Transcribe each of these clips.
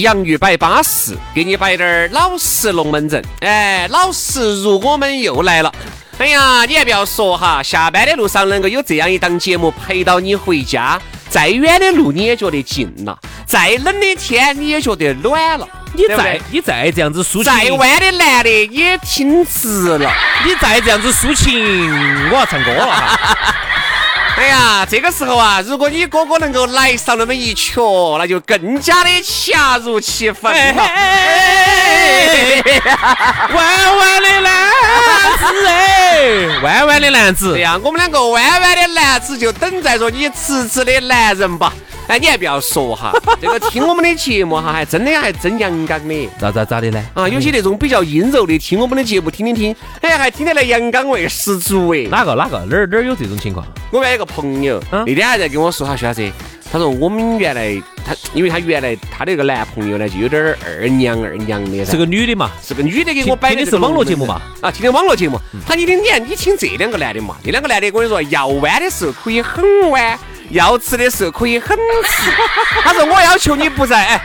洋芋摆巴适，给你摆点儿老实龙门阵。哎，老实如我们又来了。哎呀，你还不要说哈，下班的路上能够有这样一档节目陪到你回家，再远的路你也觉得近了，再冷的天你也觉得暖了。你再你再这样子抒情再，弯的男的也挺直了。你再这样子抒情，我要唱歌了哈。哎呀，这个时候啊，如果你哥哥能够来上那么一曲，那就更加的恰如其分了。弯弯的男子哎，弯弯的男子对，呀，我们两个弯弯的男子就等在着你直直的男人吧。哎，你还不要说哈，这个听我们的节目哈，还真的还真阳刚的咋咋咋的呢？啊！有些那种比较阴柔的，听我们的节目听听听，哎，还听得来阳刚味十足哎。哪个哪个哪儿哪儿有这种情况？我原来有个朋友，嗯那天还在跟我说哈说啥子？他说我们原来他，因为他原来他那个男朋友呢，就有点儿二娘二娘的，是个女的嘛？是个女的给我摆的是网络节目嘛啊，听的网络节目。他你听你看，你听这两个男的嘛，这两个男的我跟你说，要弯的时候可以很弯，要直的时候可以很直。他说我要求你不在，哎，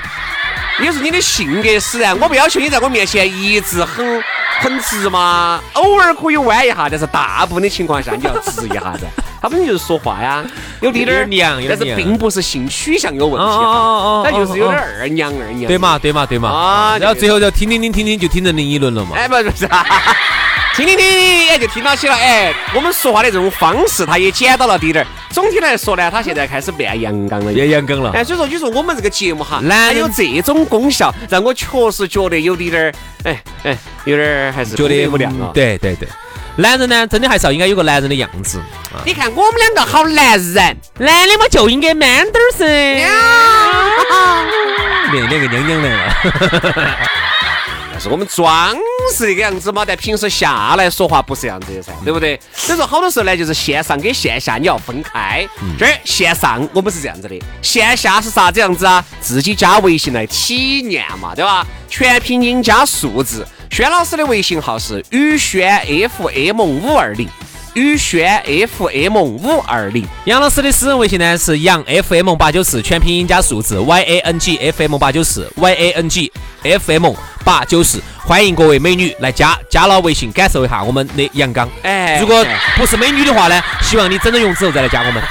也是你的性格使然，我不要求你在我面前一直很很直嘛，偶尔可以弯一下，但是大部分的情况下你要直一下子。他本身就是说话呀，有滴点儿娘但是并不是性取向有问题哦哦哦他就是有点哦二娘二娘。对嘛对嘛对嘛。啊然后最后就听听听听听就听成另一轮了嘛。哎，不是不是，听听听听，哎，就听到起了。哎，我们说话的这种方式，他也捡到了滴点儿。总体来说呢，他现在开始变阳刚了。也阳刚了。哎，所以说，你说我们这个节目哈，男有这种功效，让我确实觉得有滴点儿，哎哎，有点儿还是觉得不亮啊。，对对对，男人呢，真的还是要应该有个男人的样子啊。你看我们两个好男人，男的嘛就应该 man 点儿噻。那两个娘娘来了。我们装是这个样子嘛，但平时下来说话不是这样子的噻，对不对？所以说好多时候呢，就是线上跟线下你要分开。这儿线上我们是这样子的，线下是啥子样子啊？自己加微信来体验嘛，对吧？全拼音加数字。轩老师的微信号是宇轩 FM 五二零，宇轩 FM 五二零。杨老师的私人微信呢是杨 FM 八九四，全拼音加数字 Y A N G F M 八九四 Y A N G F M 八九四，欢迎各位美女来加，加了微信感受一下我们的阳刚。哎如果不是美女的话呢，希望你整整容之后再来加我们。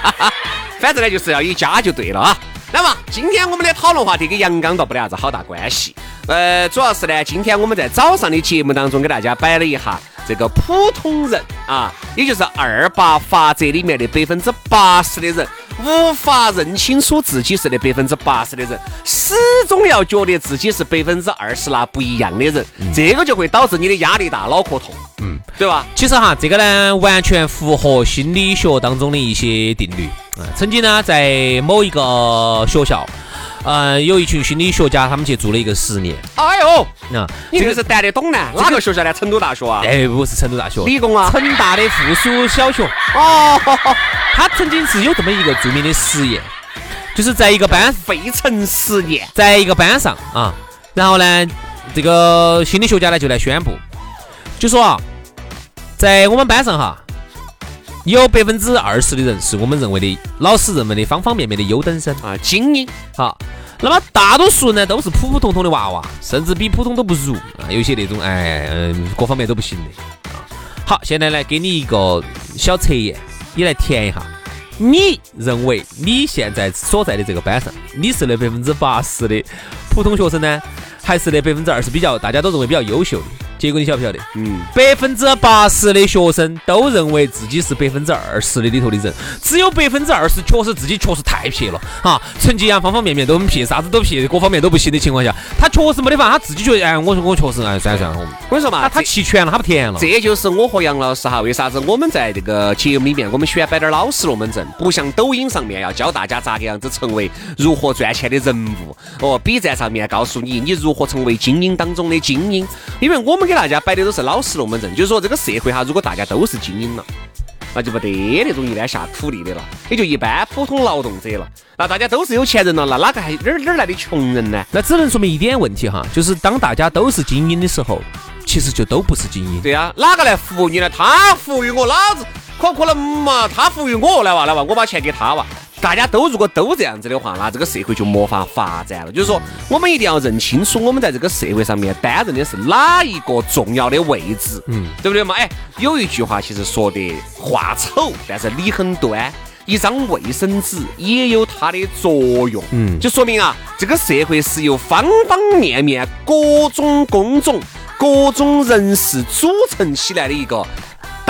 反正呢，就是要一加就对了啊。那么今天我们的讨论话题跟阳刚倒不得啥子好大关系，呃，主要是呢，今天我们在早上的节目当中给大家摆了一下这个普通人啊，也就是二八法则里面的百分之八十的人，无法认清楚自己是那百分之八十的人，始终要觉得自己是百分之二十那不一样的人，这个就会导致你的压力大、脑壳痛，嗯，对吧？其实哈，这个呢完全符合心理学当中的一些定律。啊，曾经呢，在某一个学校，呃，有一群心理学家，他们去做了一个实验。哎呦，那你这个是谈得懂呢？哪个学校呢？成都大学啊？哎，不是成都大学，理工啊？成大的附属小学。哦，他曾经是有这么一个著名的实验，就是在一个班，费城实验。在一个班上啊，然后呢，这个心理学家呢就来宣布，就说啊，在我们班上哈，有百分之二十的人是我们认为的老师认为的方方面面的优等生。啊，精英好，那么大多数呢都是普普通通的娃娃，甚至比普通都不如啊，有些那种哎嗯各方面都不行的啊。好，现在来给你一个小测验，你来填一下，你认为你现在所在的这个班上，你是那百分之八十的普通学生呢，还是那百分之二十比较大家都认为比较优秀的？结果你晓不晓得？嗯，百分之八十的学生都认为自己是百分之二十的里头的人，只有百分之二十确实自己确实太撇了。哈，成绩啊方方面面都很撇，啥子都撇，各方面都不行的情况下，他确实没得法，他自己觉得哎，我说我确实哎，算了算了，我跟你说嘛，他他齐全了，他不填了。这就是我和杨老师哈，为啥子我们在这个节目里面，我们喜欢摆点老实龙门阵，不像抖音上面要教大家咋个样子成为如何赚钱的人物哦，B 站上面告诉你你如何成为精英当中的精英，因为我们给大家摆的都是老。实龙门阵，就是说这个社会哈，如果大家都是精英了，那就不得那种一般下苦力的了，也就一般普通劳动者了。那大家都是有钱人了，那哪个还哪儿哪儿来的穷人呢？那只能说明一点问题哈，就是当大家都是精英的时候，其实就都不是精英。对呀，哪个来服务你呢？他服务于我，老子可可能嘛？他服务于我，来哇来哇，我把钱给他哇。大家都如果都这样子的话，那这个社会就没法发展了。就是说，我们一定要认清楚，我们在这个社会上面担任的是哪一个重要的位置，嗯，对不对嘛？哎，有一句话其实说的话丑，但是理很端。一张卫生纸也有它的作用，嗯，就说明啊，这个社会是由方方面面、各种工种、各种人士组成起来的一个。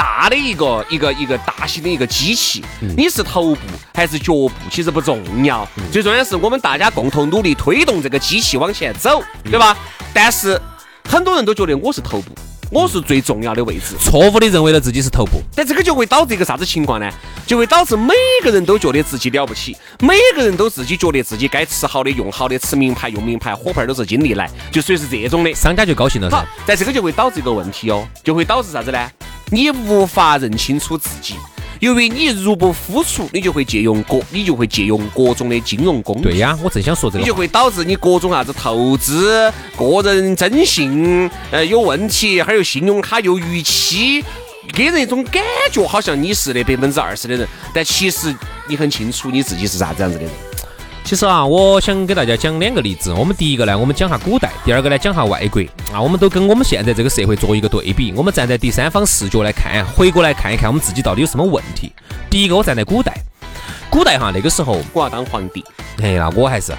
大的一个一个一个大型的一个机器，你是头部还是脚部，其实不重要，最重要的是我们大家共同努力推动这个机器往前走，对吧？但是很多人都觉得我是头部，我是最重要的位置，错误的认为了自己是头部，但这个就会导致一个啥子情况呢？就会导致每个人都觉得自己了不起，每个人都自己觉得自己该吃好的、用好的、吃名牌、用名牌，火牌都是金利来，就属于是这种的，商家就高兴了。好，但这个就会导致一个问题哦，就会导致啥子呢？你无法认清楚自己，由于你入不敷出，你就会借用各，你就会借用各种的金融工具。对呀，我正想说这个。你就会导致你各种啥子投资、个人征信呃有问题，还有信用卡又逾期，给人一种感觉好像你是那百分之二十的人，但其实你很清楚你自己是啥子样子的人。其实啊，我想给大家讲两个例子。我们第一个呢，我们讲下古代；第二个呢，讲下外国。啊，我们都跟我们现在这个社会做一个对比。我们站在第三方视角来看，回过来看一看我们自己到底有什么问题。第一个，我站在古代，古代哈那个时候我要当皇帝。哎，那我还是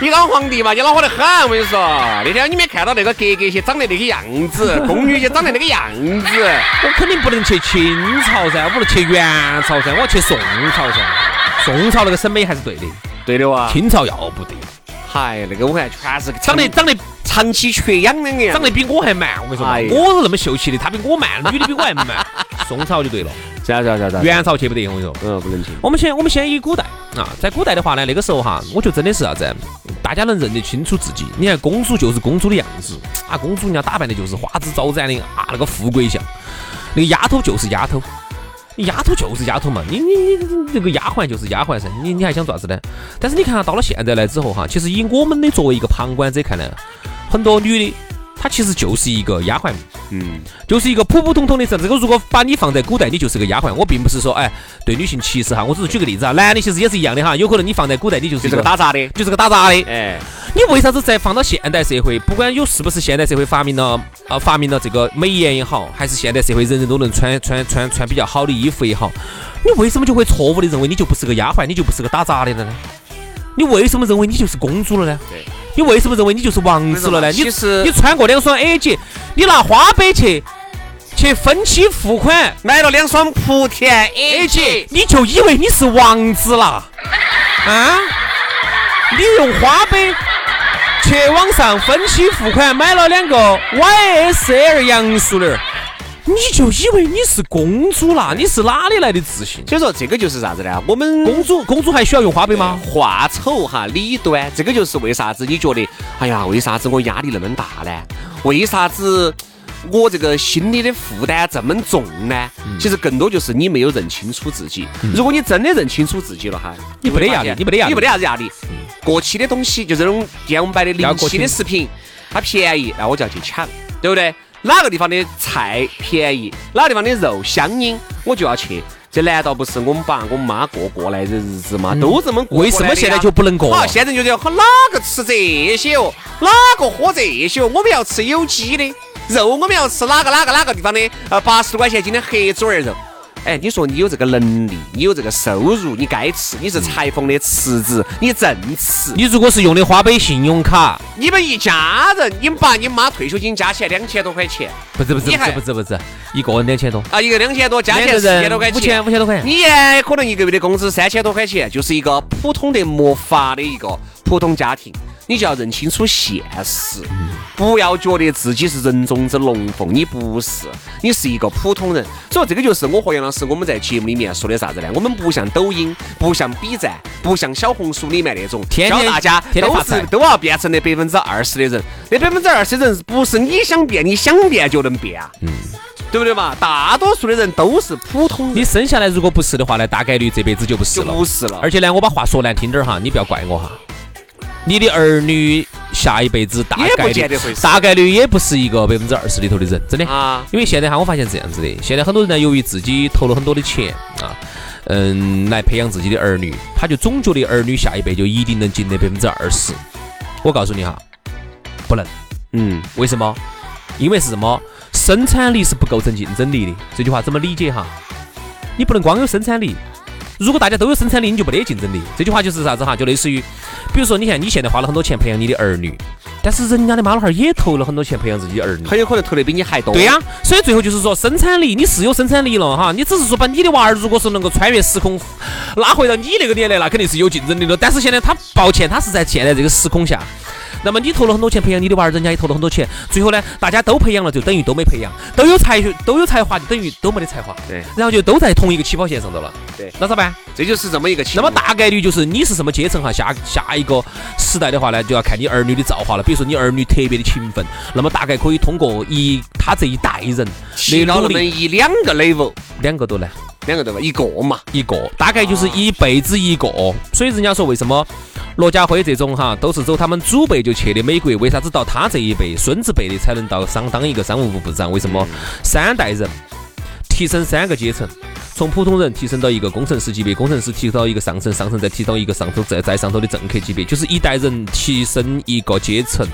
你当皇帝嘛，你恼火得很。我跟你说，那天你没看到那个格格些长得那个样子，宫女些长得那个样子，我肯定不能去清朝噻，我不能去元朝噻，我要去宋朝噻。宋朝那个审美还是对的，对的哇。清朝要不得，嗨，那个我看全是长得长得长期缺氧两个样，长得比我还慢。我跟你说，我是那么秀气的，他比我慢，女的比我还慢。宋朝就对了，是啊是啊是啊。元朝去不得，我跟你说，嗯，不能去。我们先我们先以古代啊，在古代的话呢，那个时候哈，我觉得真的是啥子，大家能认得清楚自己。你看公主就是公主的样子啊，公主人家打扮的就是花枝招展的啊，那个富贵相。那个丫头就是丫头。丫头就是丫头嘛，你你你这个丫鬟就是丫鬟噻，你你还想做啥子呢？但是你看啊，到了现在来之后哈，其实以我们的作为一个旁观者看呢，很多女的她其实就是一个丫鬟。嗯，就是一个普普通通的事。这个如果把你放在古代，你就是个丫鬟。我并不是说哎对女性歧视哈，我只是举个例子啊。男的其实也是一样的哈，有可能你放在古代，你就是一个打杂的，就是个打杂的。哎，你为啥子在放到现代社会？不管有是不是现代社会发明了呃，发明了这个美颜也好，还是现代社会人人都能穿穿穿穿比较好的衣服也好，你为什么就会错误的认为你就不是个丫鬟，你就不是个打杂的了呢？你为什么认为你就是公主了呢？对。你为什么认为你就是王子了呢？其实你穿过两双 AJ，，你拿花呗去去分期付款买了两双莆田 AJ，，你就以为你是王子了？啊？你用花呗去网上分期付款买了两个 YSL 杨树林。你就以为你是公主啦？你是哪里来的自信？所以说这个就是啥子呢？我们公主公主还需要用花呗吗？画丑哈，理端，这个就是为啥子你觉得？哎呀，为啥子我压力那么大呢？为啥子我这个心里的负担这么重呢？其实更多就是你没有认清楚自己。如果你真的认清楚自己了哈，你没得压力，你没得压力，你没得啥子压力。过期的东西就这种店我们摆的临期的食品，它便宜，那我就要去抢，对不对？哪个地方的菜便宜，哪个地方的肉香硬，我就要去。这难道不是我们爸我们妈过过来的日子吗？都这么过为什么现在就不能过？好，现在就要和哪个吃这些哦？哪个喝这些哦？我们要吃有机的肉，我们要吃哪个哪个哪个地方的？呃，八十多块钱斤的黑猪儿肉。哎，你说你有这个能力，你有这个收入，你该吃，你是裁缝的辞职，你正吃。你如果是用的花呗、信用卡，你们一家人，你爸你妈退休金加起来两千多块钱，不是不是不是不是不是，一个人两千多，啊，一个两千多，加起来四两千多块钱，五千五千多块钱。你也可能一个月的工资三千多块钱，就是一个普通的没法的一个普通家庭，你就要认清楚现实，不要觉得自己是人中之龙凤，你不是，你是一个普通人。所以这个就是我和杨老师我们在节目里面说的啥子呢？我们不像抖音，不像 B 站，不像小红书里面那种天天教大家都是都要变成那百分之二十的人，那百分之二十的人不是你想变，你想变就能变啊，嗯，对不对嘛？大多数的人都是普通人你。生下来如果不是的话呢，大概率这辈子就不是就了。不是了而且呢，我把话说难听点儿哈，你不要怪我哈。你的儿女下一辈子大概率大概率也不是一个百分之二十里头的人，真的。啊，因为现在哈，我发现是这样子的，现在很多人呢，由于自己投了很多的钱啊，嗯，来培养自己的儿女，他就总觉得儿女下一辈就一定能进那百分之二十。我告诉你哈，不能。嗯，为什么？因为是什么？生产力是不构成竞争力的。这句话怎么理解哈？你不能光有生产力，如果大家都有生产力，你就没得竞争力。这句话就是啥子哈？就类似于，比如说，你看你现在花了很多钱培养你的儿女，但是人家的妈老汉儿也投了很多钱培养自己的儿女。很有可能投的比你还多。对呀、所以最后就是说，生产力你是有生产力了哈，你只是说把你的娃儿如果是能够穿越时空拉回到你那个年代，那肯定是有竞争力的。但是现在他抱歉，他是在现在这个时空下。那么你投了很多钱培养你的娃儿，人家也投了很多钱，最后呢，大家都培养了，就等于都没培养；都有才学，都有才华，就等于都没得才华。对然后就都在同一个起跑线上头了。对那咋办？这就是这么一个情况。那么大概率就是你是什么阶层哈，下下一个时代的话呢，就要看你儿女的造化了。比如说你儿女特别的勤奋，那么大概可以通过一他这一代人提高那么一两个 level，两个都来。两个对吧？一个嘛，一个，大概就是一辈子一个。所以人家说为什么罗家辉这种哈都是走他们祖辈就去的美国，为啥子到他这一辈孙子辈的才能到商当一个商务部部长？为什么三代人提升三个阶层？从普通人提升到一个工程师级别，工程师提升到一个上层，上层再提到一个上头再再上头的政客级别，就是一代人提升一个阶层。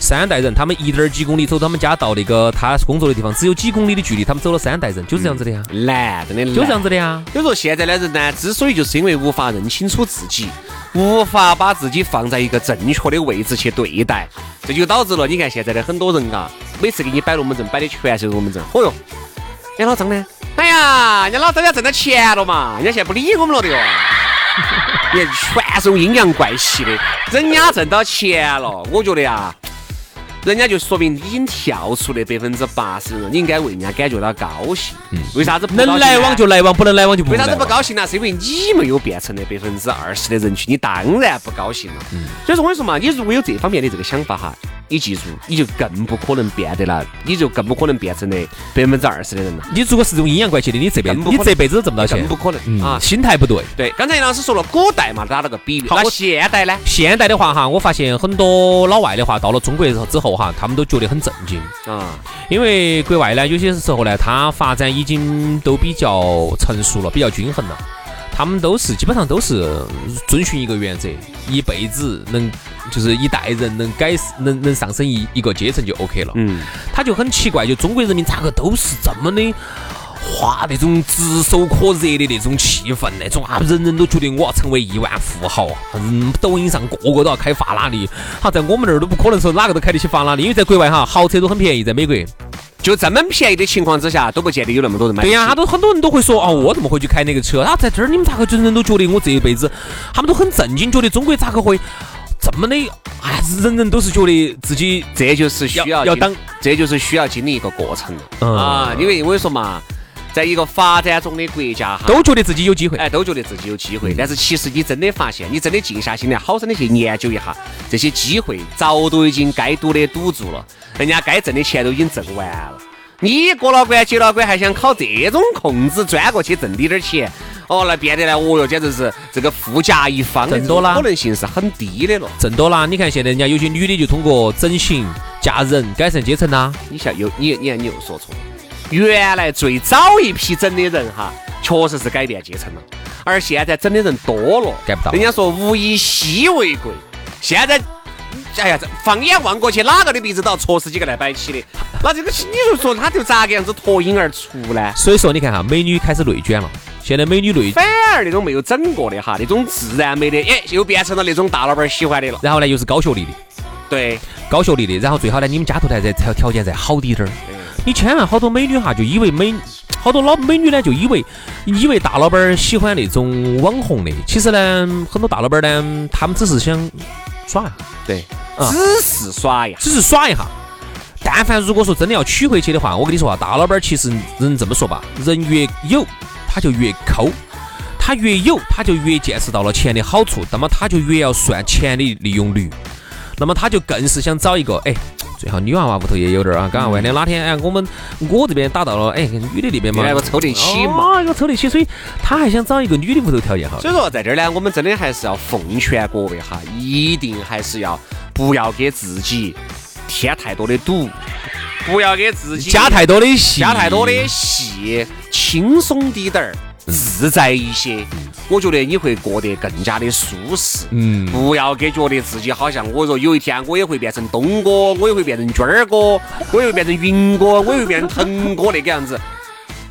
三代人，他们一点儿几公里走他们家到那个他工作的地方，只有几公里的距离，他们走了三代人，就是这样子的呀，难，真的难。就这样子的呀。所以说现在的人呢，之所以就是因为无法认清楚自己，无法把自己放在一个正确的位置去对待，这就导致了你看现在的很多人啊，每次给你摆龙门阵，摆的全是龙门阵。哦哟，人家老张呢？哎呀，人家老张家挣到钱了嘛，人家现在不理我们了的哟。你看，全是用阴阳怪气的，人家挣到钱了，我觉得呀。人家就说明已经跳出那百分之八十人了，你应该为人家感觉到高兴。为啥子能来往就来往，不能来往就不为啥子。不高兴呢？是因为你没有变成那百分之二十的人群，你当然不高兴了。所以说我跟你说嘛，你如果有这方面的这个想法哈，你记住，你就更不可能变得了，你就更不可能变成那百分之二十的人了，你如果是这种阴阳怪气的，你这辈子更不可能你这辈子都挣不到钱更，不可能嗯啊。心态不对。对，刚才杨老师说了，古代嘛打了个比喻，那我现代呢？现代的话哈，我发现很多老外的话到了中国之后哈，他们都觉得很震惊，啊，因为国外呢有些时候呢，它发展已经都比较成熟了，比较均衡了。他们都是基本上都是遵循一个原则，一辈子能就是一代人能改能能上升一一个阶层就 OK 了。嗯，他就很奇怪，就中国人民咋个都是这么的。哇，那种炙手可热的那种气氛，那种啊，人人都觉得我要成为亿万富豪，嗯，抖音上个个都要开法拉利，好，在我们那儿都不可能说哪个都开得起法拉利，因为在国外哈，豪车都很便宜，在美国。就这么便宜的情况之下，都不见得有那么多人买。对呀、他都很多人都会说哦，我怎么会去开那个车？他，在这儿你们咋个人人都觉得我这一辈子，他们都很震惊，觉得中国咋个会这么的？哎呀，人人都是觉得自己这就是需要要当，这就是需要经历一个过程嗯啊。因为我跟你说嘛，在一个发展中的国家哈，都觉得自己有机会。哎，都觉得自己有机会，但是其实你真的发现，你真的静下心来，好生的去研究一下，这些机会早都已经该堵的堵住了，人家该挣的钱都已经挣完了。你过了关、结了关，还想靠这种空子钻过去挣滴点儿钱？哦，那变得呢，哦哟，简直是这个富甲一方的挣多了可能性是很低的了。挣多了，你看现在人家有些女的就通过整形、嫁人改善阶层啦。你像又你你看你又说错，原来最早一批整的人哈，确实是改变阶层了，而现在整的人多了，改不到人家说物以稀为贵，现在哎呀，这放眼望过去，哪个的鼻子都要戳死几个来摆起的？那这个你就说他就咋个样子脱颖而出呢？所以说，你看哈，美女开始内卷了。现在美女内，反而那种没有整过的哈，那种自然美的，哎，又变成了那种大老板喜欢的了。然后呢，又是高学历的，对，高学历的。然后最好呢，你们家头还在条条件再好滴点儿。你千万好多美女哈，就以为美，好多老美女呢，就以为以为大老板喜欢那种网红的。其实呢，很多大老板呢，他们只是想耍对，只是耍一下，只是耍一下。但凡如果说真的要娶回去的话，我跟你说啊，大老板其实人这么说吧，人越有他就越抠，他越有他就越见识到了钱的好处，那么他就越要算钱的利用率，那么他就更是想找一个哎。最好女娃娃屋头也有点儿啊，刚刚万的哪天哎，我们我这边打到了哎，女的那边嘛，那个抽得起嘛，一个抽得起，所以他还想找一个女的屋头条件好。所以说在这儿呢，我们真的还是要奉劝各位哈，一定还是要不要给自己添太多的堵，不要给自己加太多的戏，加太多的戏，轻松滴点儿。自在一些，我觉得你会过得更加的舒适。嗯，不要给觉得自己好像我说有一天我也会变成东哥，我也会变成军儿哥，我也会变成云哥，我也会变成腾哥那个样子，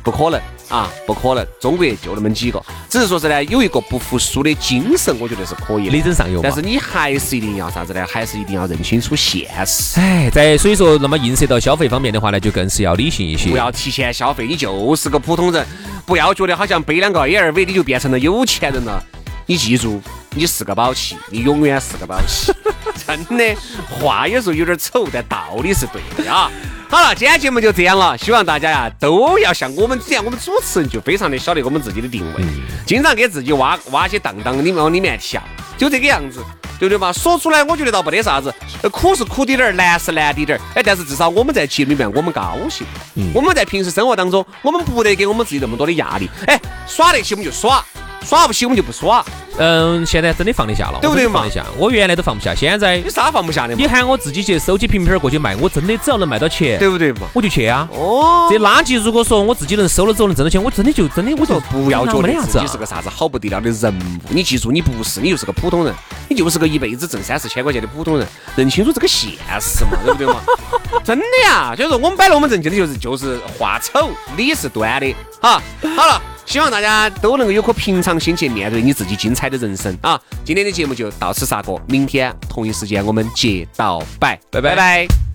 不可能。啊，不可能，中国就那么几个，只是说是呢，有一个不服输的精神，我觉得是可以的，力争上游。但是你还是一定要啥子呢？还是一定要认清楚现实。哎，在所以说，那么映射到消费方面的话呢，就更是要理性一些，不要提前消费。你就是个普通人，不要觉得好像背两个 LV 你就变成了有钱人了。你记住，你是个宝气，你永远是个宝气。真的，话有时候有点丑，但道理是对的啊。好了，今天节目就这样了，希望大家呀都要像我们这样，我们主持人就非常的晓得我们自己的定位，经常给自己挖挖些荡荡，里面往里面跳，就这个样子，对不对嘛？说出来我觉得倒不得啥子，苦是苦滴点儿，难是难滴点儿，哎，但是至少我们在节目里面我们高兴，我们在平时生活当中，我们不得给我们自己那么多的压力，哎，耍得起我们就耍。耍不起我们就不耍。嗯，现在真的放得下了，对不对嘛？放得下。我原来都放不下，现在你啥放不下的？你喊我自己去收起瓶瓶过去卖，我真的只要能卖到钱，对不对嘛？我就去啊。哦。这垃圾如果说我自己能收了之后，能挣到钱，我真的就真的我就不要觉得自己是个啥子好不得了的人物。你记住，你不是，你就是个普通人，你就是个一辈子挣三四千块钱的普通人。认清楚这个现实嘛，对不对嘛？真的呀，就是说我们摆龙门阵，真的就是就是话丑，理是端的。哈，好了。希望大家都能够有颗平常心去面对你自己精彩的人生啊！今天的节目就到此煞过，明天同一时间我们接到拜，拜拜拜。